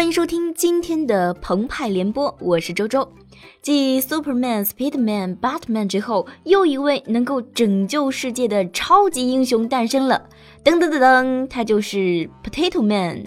欢迎收听今天的澎湃联播，我是周周。继 Superman、Speedman、Batman 之后，又一位能够拯救世界的超级英雄诞生了。噔噔噔噔，他就是 Potato Man。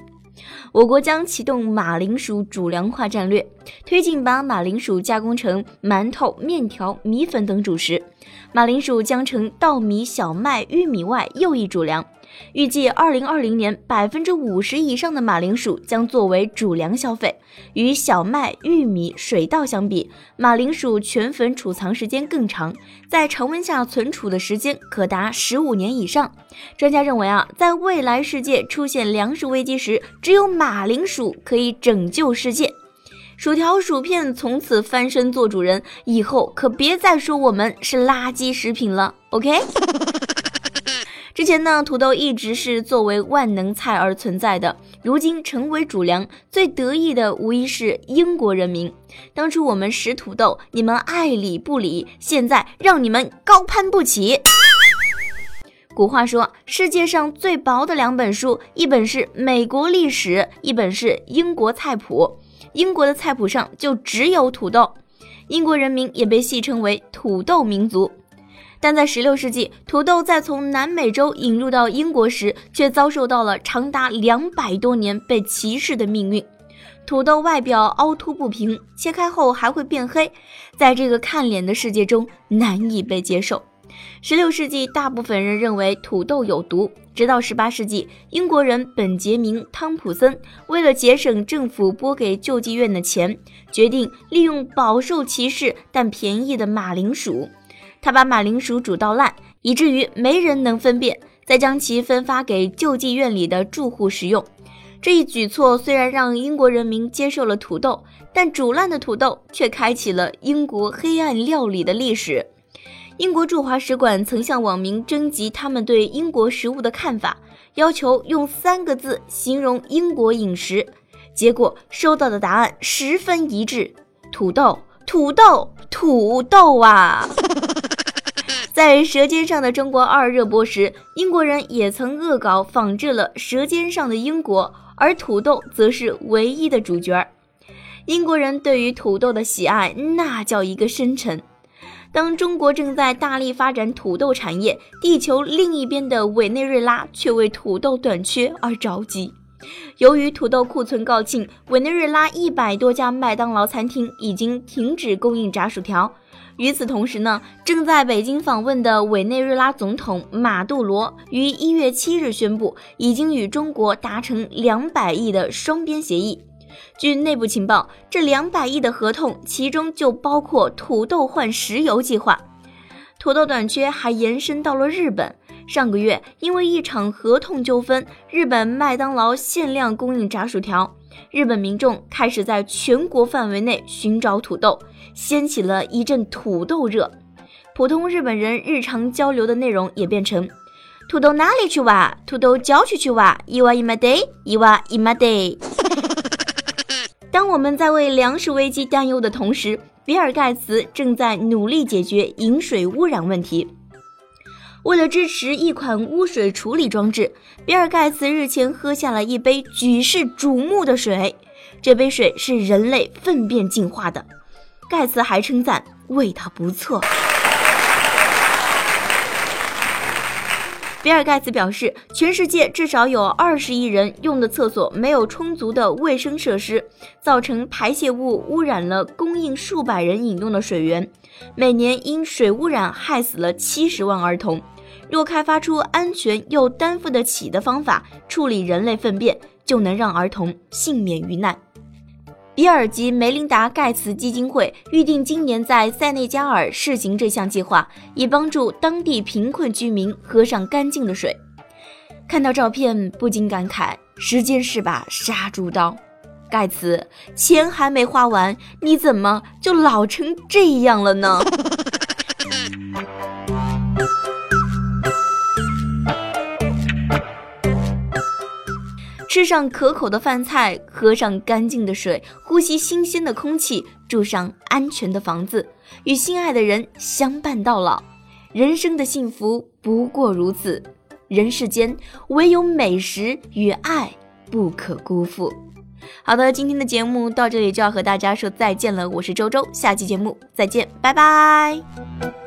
我国将启动马铃薯主粮化战略，推进把马铃薯加工成馒头、面条、米粉等主食。马铃薯将成稻米、小麦、玉米外又一主粮。预计二零二零年，百分之五十以上的马铃薯将作为主粮消费。与小麦、玉米、水稻相比，马铃薯全粉储藏时间更长，在常温下存储的时间可达十五年以上。专家认为啊，在未来世界出现粮食危机时，只有马铃薯可以拯救世界。薯条、薯片从此翻身做主人，以后可别再说我们是垃圾食品了。OK。之前呢，土豆一直是作为万能菜而存在的，如今成为主粮，最得意的无疑是英国人民。当初我们食土豆，你们爱理不理，现在让你们高攀不起。古话说，世界上最薄的两本书，一本是美国历史，一本是英国菜谱。英国的菜谱上就只有土豆，英国人民也被戏称为土豆民族。但在16世纪，土豆在从南美洲引入到英国时，却遭受到了长达两百多年被歧视的命运。土豆外表凹凸不平，切开后还会变黑，在这个看脸的世界中难以被接受。16世纪，大部分人认为土豆有毒，直到18世纪，英国人本杰明·汤普森为了节省政府拨给救济院的钱，决定利用饱受歧视但便宜的马铃薯。他把马铃薯煮到烂，以至于没人能分辨，再将其分发给救济院里的住户食用。这一举措虽然让英国人民接受了土豆，但煮烂的土豆却开启了英国黑暗料理的历史。英国驻华使馆曾向网民征集他们对英国食物的看法，要求用三个字形容英国饮食，结果收到的答案十分一致：土豆，土豆，土豆啊！在《舌尖上的中国二》热播时，英国人也曾恶搞仿制了《舌尖上的英国》，而土豆则是唯一的主角。英国人对于土豆的喜爱那叫一个深沉。当中国正在大力发展土豆产业，地球另一边的委内瑞拉却为土豆短缺而着急。由于土豆库存告罄，委内瑞拉一百多家麦当劳餐厅已经停止供应炸薯条。与此同时呢，正在北京访问的委内瑞拉总统马杜罗于一月七日宣布，已经与中国达成两百亿的双边协议。据内部情报，这两百亿的合同，其中就包括土豆换石油计划。土豆短缺还延伸到了日本。上个月，因为一场合同纠纷，日本麦当劳限量供应炸薯条。日本民众开始在全国范围内寻找土豆，掀起了一阵土豆热。普通日本人日常交流的内容也变成：土豆哪里去挖？土豆郊区去挖。一挖一马 day，一挖一马 day。当我们在为粮食危机担忧的同时，比尔盖茨正在努力解决饮水污染问题。为了支持一款污水处理装置，比尔盖茨日前喝下了一杯举世瞩目的水。这杯水是人类粪便进化的，盖茨还称赞味道不错。比尔盖茨表示，全世界至少有二十亿人用的厕所没有充足的卫生设施，造成排泄物污染了供应数百人饮用的水源，每年因水污染害死了七十万儿童。若开发出安全又担负得起的方法处理人类粪便，就能让儿童幸免于难。比尔及梅琳达·盖茨基金会预定今年在塞内加尔试行这项计划，以帮助当地贫困居民喝上干净的水。看到照片，不禁感慨：时间是把杀猪刀。盖茨，钱还没花完，你怎么就老成这样了呢？吃上可口的饭菜，喝上干净的水，呼吸新鲜的空气，住上安全的房子，与心爱的人相伴到老，人生的幸福不过如此。人世间唯有美食与爱不可辜负。好的，今天的节目到这里就要和大家说再见了，我是周周，下期节目再见，拜拜。